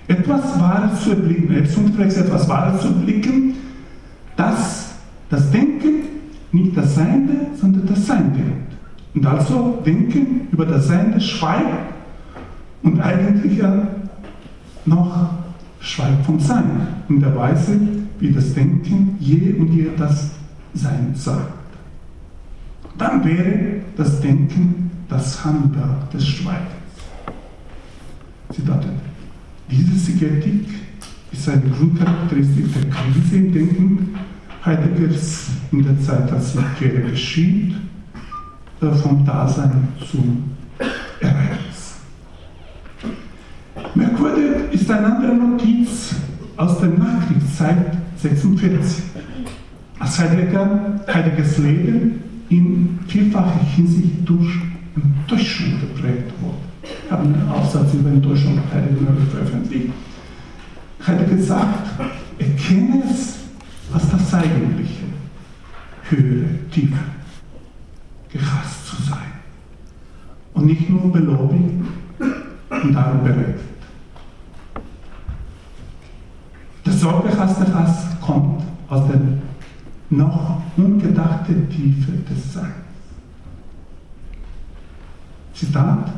Etwas Wahres zu erblicken, jetzt unterwegs etwas Wahres zu erblicken, dass das Denken nicht das Seinde, sondern das Sein denkt. Und also Denken über das Seinde schweigt und eigentlich ja noch schweigt vom Sein in der Weise, wie das Denken je und je das Sein sagt. Dann wäre das Denken das Handwerk des Schweigens. Zitat Diese Sigetik ist eine Grundcharakteristik der Krise im Denken Heideggers in der Zeit, als die Quere geschieht, äh, vom Dasein zum Ereignis. Merkwürdig ist eine andere Notiz aus der Nachkriegszeit 46. Als Heidegger, Heideggers Leben in vielfacher Hinsicht durch Enttäuschung geprägt wurde. Ich habe einen Aufsatz über Enttäuschung Heidegger veröffentlicht. Heidegger gesagt, erkenne es als das Eigentliche, Höhe, Tiefe, gehasst zu sein. Und nicht nur belobigt und darum berechtigt. Der sorgehasste Hass kommt aus der noch ungedachten Tiefe des Seins. Zitat,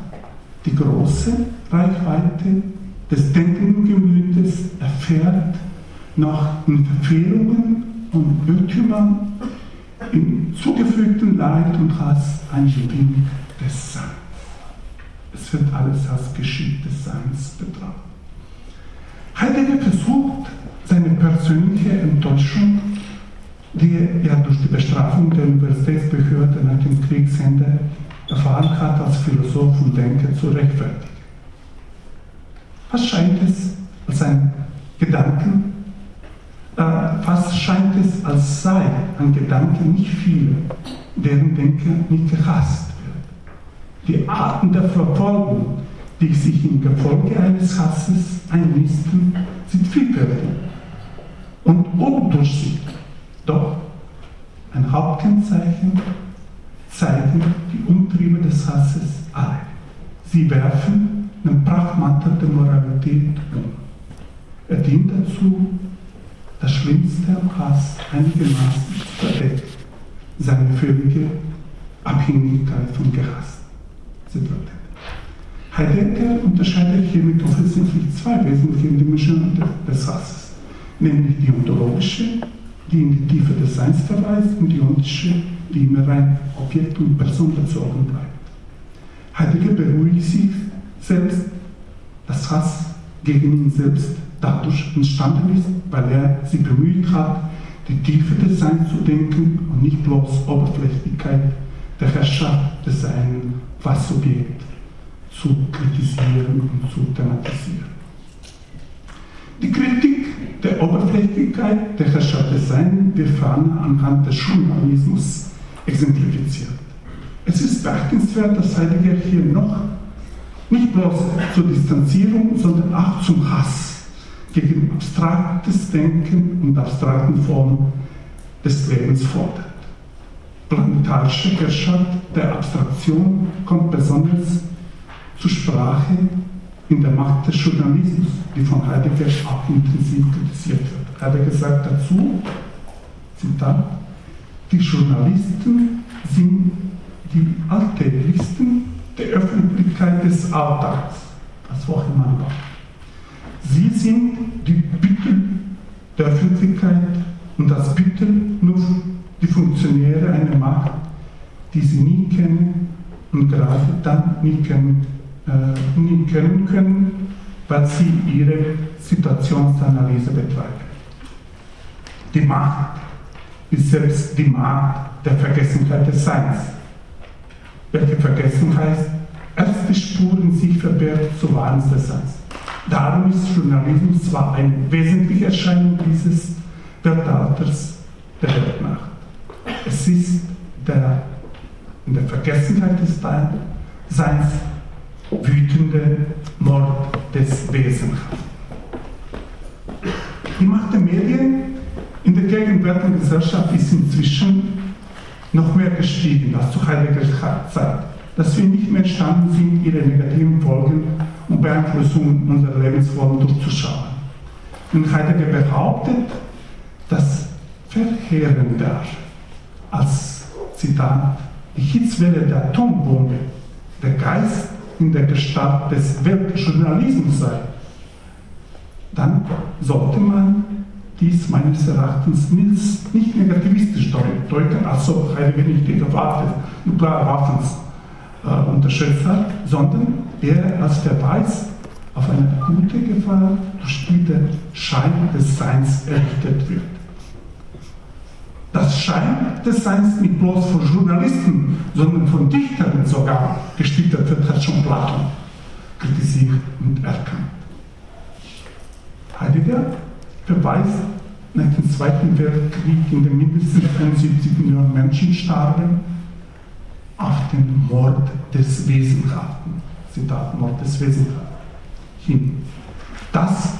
die große Reichweite des denkenden Gemütes erfährt noch in Verfehlungen und Irrtümern, im zugefügten Leid und Hass ein Gewinn des Seins. Es wird alles als Geschick des Seins betrachtet. Heidegger versucht, seine persönliche Enttäuschung, die er durch die Bestrafung der Universitätsbehörde nach dem Kriegsende erfahren hat, als Philosoph und Denker zu rechtfertigen. Was scheint es als ein Gedanken, äh, fast scheint es, als sei ein Gedanke nicht viele, deren Denken nicht gehasst wird. Die Arten der Verfolgung, die sich im Gefolge eines Hasses einnisten, sind vielfältig und undurchsichtig. Doch ein Hauptkennzeichen zeigen die Umtriebe des Hasses alle. Sie werfen einen Prachtmantel der Moralität um. Er dient dazu, das Schlimmste am Hass einigermaßen zu verdecken, seine völlige Abhängigkeit von Gehassten. Heidegger unterscheidet hiermit offensichtlich zwei wesentliche Dimensionen des Hasses, nämlich die ontologische, die in die Tiefe des Seins verweist, und die ontische, immer rein objekt- und personenbezogen bleibt. Heidegger beruhigt sich selbst, dass Hass gegen ihn selbst dadurch entstanden ist, weil er sich bemüht hat, die Tiefe des Seins zu denken und nicht bloß Oberflächlichkeit der Herrschaft des einen was Subjekt zu kritisieren und zu thematisieren. Die Kritik der Oberflächlichkeit der Herrschaft des Seins wird ferner anhand des Journalismus exemplifiziert. Es ist beachtenswert, dass Heidegger hier noch nicht bloß zur Distanzierung, sondern auch zum Hass gegen abstraktes Denken und abstrakten Formen des Lebens fordert. Planetarische Herrschaft der Abstraktion kommt besonders zur Sprache in der Macht des Journalismus, die von Heidegger auch intensiv kritisiert wird. Heidegger sagt dazu, Zitat, die Journalisten sind die Alltäglichsten der Öffentlichkeit des Alltags, das Wochenmann war. Sie sind die Büttel der Öffentlichkeit und das Büttel nur die Funktionäre einer Macht, die sie nie kennen und gerade dann nie kennen, kennen können, weil sie ihre Situationsanalyse betreiben. Die Macht ist selbst die Macht der Vergessenheit des Seins. Welche Vergessenheit erst die Spuren sich verbirgt zu Wahns des Seins. Darum ist Journalismus zwar eine wesentliche Erscheinung dieses Weltalters der Weltmacht. Es ist der in der Vergessenheit des Seins wütende Mord des Wesens. Die Macht der Medien in der gegenwärtigen Gesellschaft ist inzwischen noch mehr gestiegen als zu heiliger Zeit, dass wir nicht mehr imstande sind, ihre negativen Folgen und Beeinflussungen unserer Lebensform durchzuschauen. Und Heidegger behauptet, dass verheerender als Zitat die Hitzwelle der Atombombe der Geist in der Gestalt des Weltjournalismus sei, dann sollte man dies meines Erachtens nicht negativistisch deuten, als ob Heidegger nicht die Waffe, nukleare Waffen äh, unterschätzt hat, sondern eher als Verweis auf eine gute Gefahr, durch die der Schein des Seins errichtet wird. Das Schein des Seins nicht bloß von Journalisten, sondern von Dichtern sogar gestiftet wird, hat schon Platon kritisiert und erkannt. Heidegger verweist nach dem Zweiten Weltkrieg, in dem mindestens 75 Millionen Menschen starben, auf den Mord des Wesenhaften. Zitat, Mord des Wesenhaften. Hin. Das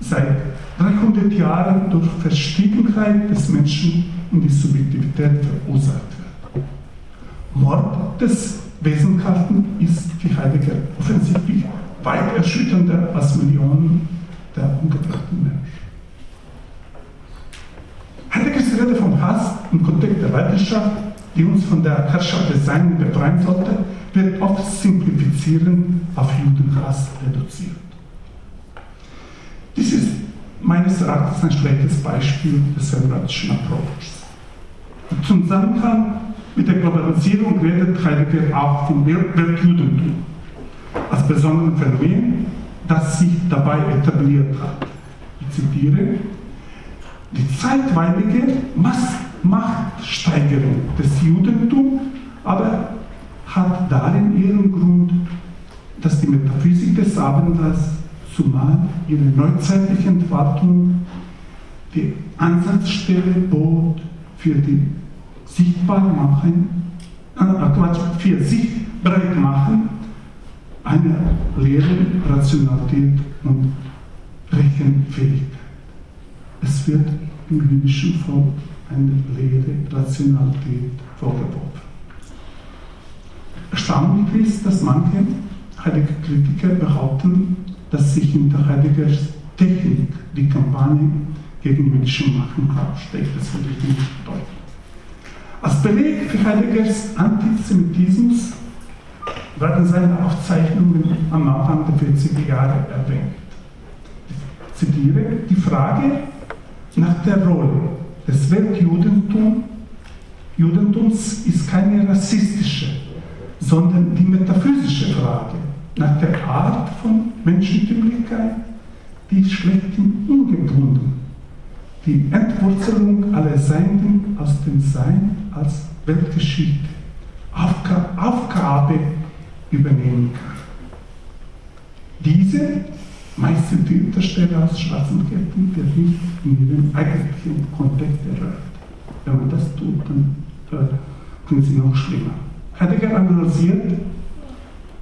seit 300 Jahren durch Verstiegenheit des Menschen in die Subjektivität verursacht wird. Mord des Wesenhaften ist für Heidegger offensichtlich weit erschütternder als Millionen der umgebrachten Menschen. Heideggers Rede vom Hass im Kontext der Leidenschaft, die uns von der Herrschaft des Seinen befreien sollte, wird oft simplifizierend auf Judenhass reduziert. Dies ist meines Erachtens ein schlechtes Beispiel des semiotischen Approaches. Im Zusammenhang mit der Globalisierung redet Heidegger auch vom Weltjudentum als besonderen Phänomen, das sich dabei etabliert hat. Ich zitiere, die zeitweilige Machtsteigerung des Judentums aber hat darin ihren Grund, dass die Metaphysik des Abendlands zumal ihre neuzeitliche Entfaltung die Ansatzstelle bot für die Sichtbarmachen, äh, für Sichtbreitmachen einer leeren Rationalität und Rechenfähigkeit. Es wird im jüdischen Volk eine leere Rationalität vorgeworfen. Erstaunlich ist, dass manche Heidegger-Kritiker behaupten, dass sich hinter Heideggers Technik die Kampagne gegen jüdischen Machenkauf steckt. Das würde ich nicht deuten. Als Beleg für Heideggers Antisemitismus werden seine Aufzeichnungen am Anfang der 40er Jahre erwähnt. Ich zitiere, die Frage nach der Rolle des Weltjudentums Judentums ist keine rassistische, sondern die metaphysische Frage nach der Art von Menschentümlichkeit, die schlechthin ungebunden. Die Entwurzelung aller Seienden aus dem Sein als Weltgeschichte, Aufgabe übernehmen kann. Diese Meist sind die Unterstelle aus schwarzen Ketten, wird nicht in ihrem eigentlichen Kontext erhört. Wenn man das tut, dann äh, sind sie noch schlimmer. Heidegger analysiert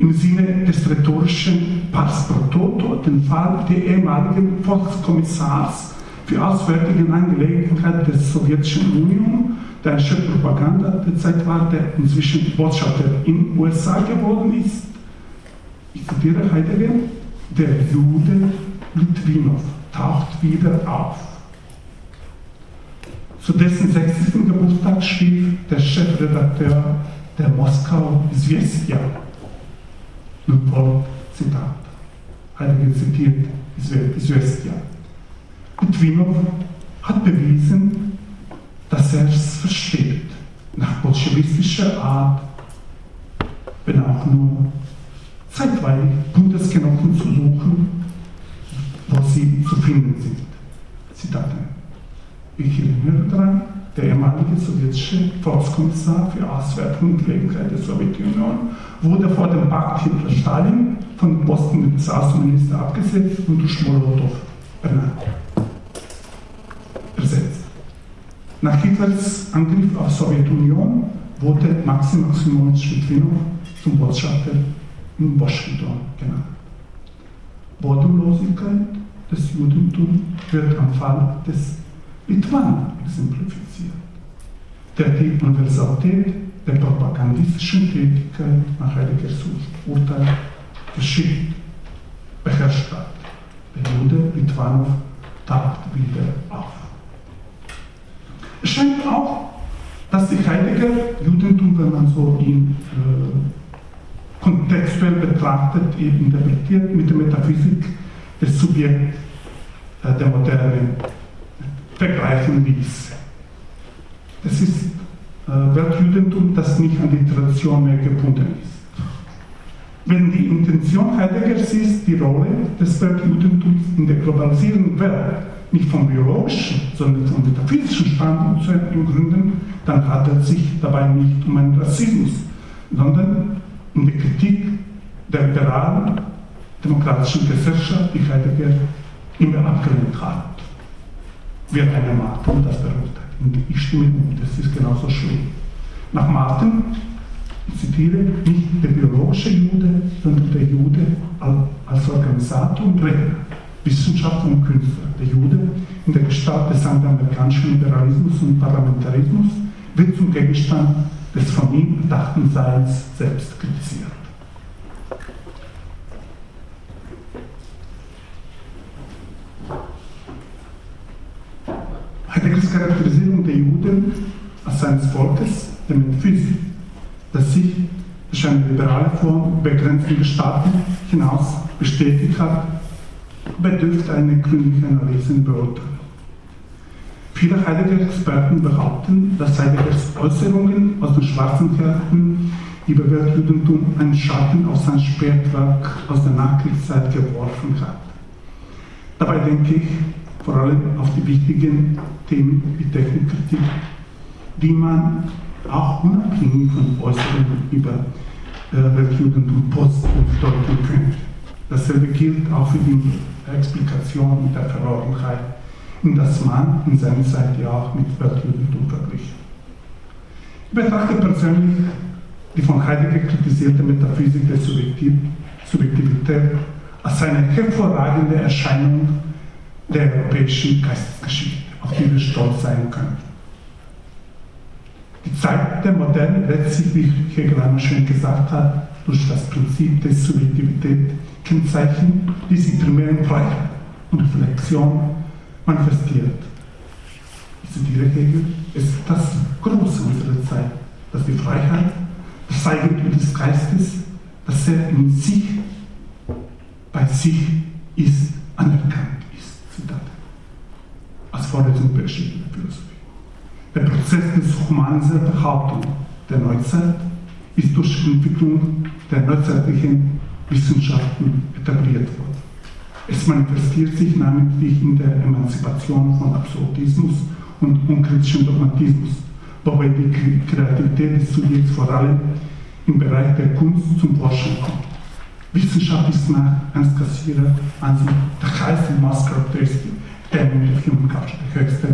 im Sinne des rhetorischen Pars pro Toto den Fall des ehemaligen Volkskommissars für Auswärtige Angelegenheiten der Sowjetischen Union, der ein Chef Propaganda der Zeit war, der inzwischen Botschafter in den USA geworden ist. Ich zitiere Heidegger der Jude Litwinow taucht wieder auf. Zu dessen 60. Geburtstag schrieb der Chefredakteur der Moskau Zvezdia. Folgt Zitat. Heidegger zitiert Zvezdia. Litvinov hat bewiesen, dass er es versteht, nach bolschewistischer Art, wenn auch nur zeitweilig Bundesgenossen zu suchen, wo sie zu finden sind. Zitate. Ich erinnere daran, der ehemalige sowjetische Volkskommissar für Auswertung und Angelegenheit der Sowjetunion wurde vor dem Pakt Hitler-Stalin von Posten des Außenministers abgesetzt und durch Molotow benannt. Ersetzt. Nach Hitlers Angriff auf die Sowjetunion wurde Maxim Maximowitsch Litvinov zum Botschafter in Washington genannt. Bodenlosigkeit des Judentums wird am Fall des Litwan exemplifiziert, der die Universalität der propagandistischen Tätigkeit nach Heideggers Urteil geschickt beherrscht hat. Der Jude Litwanov taucht wieder auf. Es scheint auch, dass sich Heidegger Judentum, wenn man so ihn äh, kontextuell betrachtet, eben interpretiert mit der Metaphysik des Subjekts äh, der Moderne vergleichen ließ. Das ist äh, Weltjudentum, das nicht an die Tradition mehr gebunden ist. Wenn die Intention Heideggers ist, die Rolle des Weltjudentums in der globalisierenden Welt nicht vom biologischen, sondern vom metaphysischen Standpunkt zu gründen, dann handelt es sich dabei nicht um einen Rassismus, sondern um die Kritik der liberalen demokratischen Gesellschaft, die Heidegger immer abgelehnt hat wird eine Martin das beruhigt. Und ich stimme um, das ist genauso schlimm. Nach Martin, ich zitiere, nicht der biologische Jude, sondern der Jude als Organisator und Redner, Wissenschaftler und Künstler. Der Jude in der Gestalt des angloamerikanischen Liberalismus und Parlamentarismus wird zum Gegenstand des von ihm erdachten Seins selbst kritisiert. Heideggers Charakterisierung der Juden als seines Volkes, der Metaphysik, das sich durch eine liberale Form begrenzten Staaten hinaus bestätigt hat, bedürfte einer gründlichen Analyse und Beurteilung. Viele Heidegger-Experten behaupten, dass Heideggers Äußerungen aus den schwarzen Kirchen über Weltjudentum einen Schatten auf sein Spätwerk aus der Nachkriegszeit geworfen hat. Dabei denke ich vor allem auf die wichtigen Themen wie Technikkritik, die man auch unabhängig von Äußerungen über äh, Weltjugend und Post deuten könnte. Dasselbe gilt auch für die Explikation der Verlorenheit, in das man in seiner Zeit ja auch mit Weltjudentum verglich. Ich betrachte persönlich die von Heidegger kritisierte Metaphysik der Subjektivität als eine hervorragende Erscheinung der europäischen Geistesgeschichte, auf die wir stolz sein können. Die Zeit der Moderne lässt sich, wie Hegel schön gesagt hat, durch das Prinzip der Subjektivität kennzeichnen, die sich primär in Freiheit und Reflexion manifestiert. Ich zitiere Hegel, ist das Große unserer Zeit, dass die Freiheit, das Eigentum des Geistes, das er in sich, bei sich ist, anerkannt. Vorlesung der geschichtlichen Philosophie. Der Prozess des Romans der Behauptung der Neuzeit ist durch die Entwicklung der neuzeitlichen Wissenschaften etabliert worden. Es manifestiert sich namentlich in der Emanzipation von Absolutismus und unkritischem Dogmatismus, wobei die Kreativität des Subjekts vor allem im Bereich der Kunst zum Vorschein kommt. Wissenschaft ist nach Ernst Kassierer an sich der heiße Maßcharakteristik der nämlich Human Culture, der höchste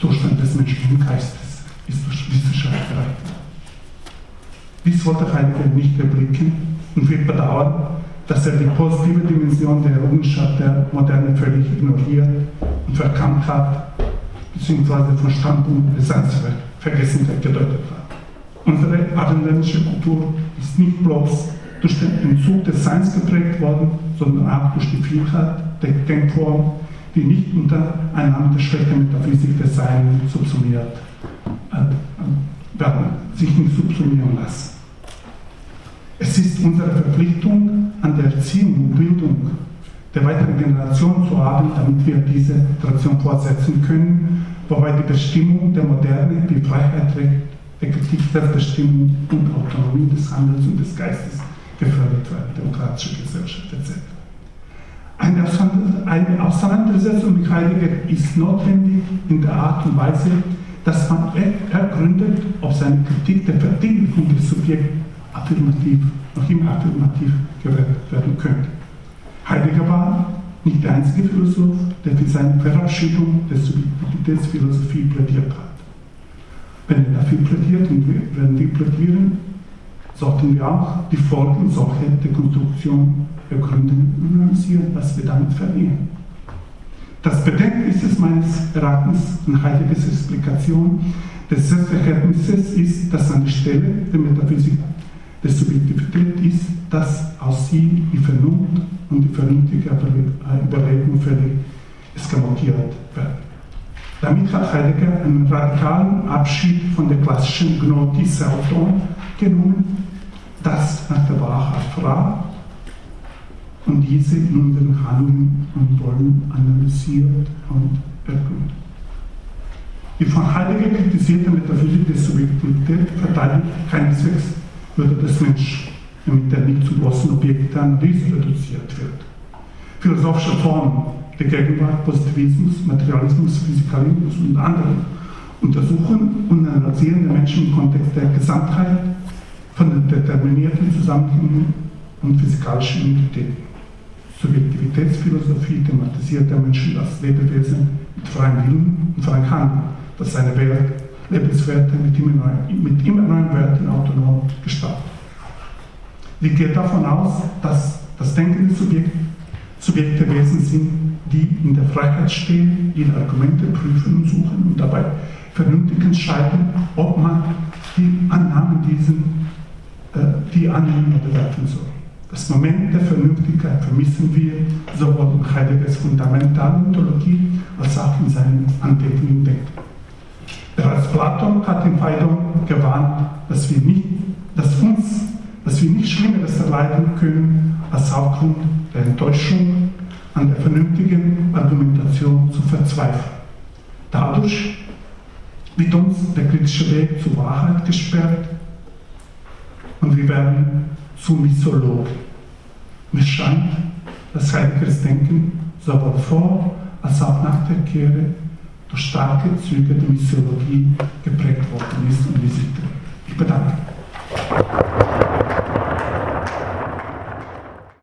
Zustand des menschlichen Geistes, ist durch Wissenschaft erreicht. Dies wollte Heidegger nicht erblicken und wird bedauern, dass er die positive Dimension der Errungenschaft der Moderne völlig ignoriert und verkannt hat, beziehungsweise von Standpunkt des Vergessenheit gedeutet hat. Unsere abendländische Kultur ist nicht bloß durch den Entzug des Seins geprägt worden, sondern auch durch die Vielfalt der Denkformen die nicht unter einer der Schwäche Metaphysik des Seins subsumiert äh, werden sich nicht subsumieren lassen. Es ist unsere Verpflichtung, an der Erziehung und Bildung der weiteren Generation zu arbeiten, damit wir diese Tradition fortsetzen können, wobei die Bestimmung der Moderne wie Freiheit, effektiv Selbstbestimmung und Autonomie des Handels und des Geistes gefördert wird, demokratische Gesellschaft etc. Eine Auseinandersetzung mit Heidegger ist notwendig in der Art und Weise, dass man ergründet, ob seine Kritik der Verdinglichung des Subjekts affirmativ, noch immer affirmativ gewertet werden könnte. Heidegger war nicht der einzige Philosoph, der für seine Verabschiedung der Subjektivitätsphilosophie plädiert hat. Wenn er dafür plädiert und wir plädieren, sollten wir auch die Folgen solcher Dekonstruktion ergründen und analysieren, was wir damit verlieren. Das Bedenkliches meines Erachtens in Heideggers Explikation des Selbstverhältnisses ist, dass an der Stelle der Metaphysik der Subjektivität ist, dass aus sie die Vernunft und die vernünftige Überlegung völlig eskamotiert werden. Damit hat Heidegger einen radikalen Abschied von der klassischen Gnotis Auton genommen, das nach der Wahrheit fragt und diese in unseren Handlungen und Wollen analysiert und ergründet. Die von Heidegger kritisierte Metaphysik der Subjektivität verteidigt keineswegs würde das Mensch, damit er nicht zum bloßen Objekt der Analyse reduziert wird. Philosophische Formen der Gegenwart, Positivismus, Materialismus, Physikalismus und andere untersuchen und analysieren den Menschen im Kontext der Gesamtheit von den determinierten Zusammenhängen und physikalischen Entitäten. Subjektivitätsphilosophie thematisiert der Menschen als Lebewesen mit freiem Willen und freiem Handeln, das seine Welt, Lebenswerte mit immer neuen, mit immer neuen Werten autonom gestaltet. Sie geht davon aus, dass das denkende Subjekt Subjekte Wesen sind, die in der Freiheit stehen, ihre Argumente prüfen und suchen und dabei vernünftig entscheiden, ob man die Annahmen diesen, die annehmen oder werfen soll. Das Moment der Vernünftigkeit vermissen wir sowohl in Heideggers fundamentalen als auch in seinem anbetenden Denken. Bereits Platon hat in Phaidon gewarnt, dass wir, nicht, dass, uns, dass wir nicht Schlimmeres erleiden können, als aufgrund der Enttäuschung an der vernünftigen Argumentation zu verzweifeln. Dadurch wird uns der kritische Weg zur Wahrheit gesperrt und wir werden zu Mythologen. Mir scheint, dass Heideggers Denken sowohl vor als auch nach der Kehre durch starke Züge der Mythologie geprägt worden ist und wie sie Ich bedanke mich.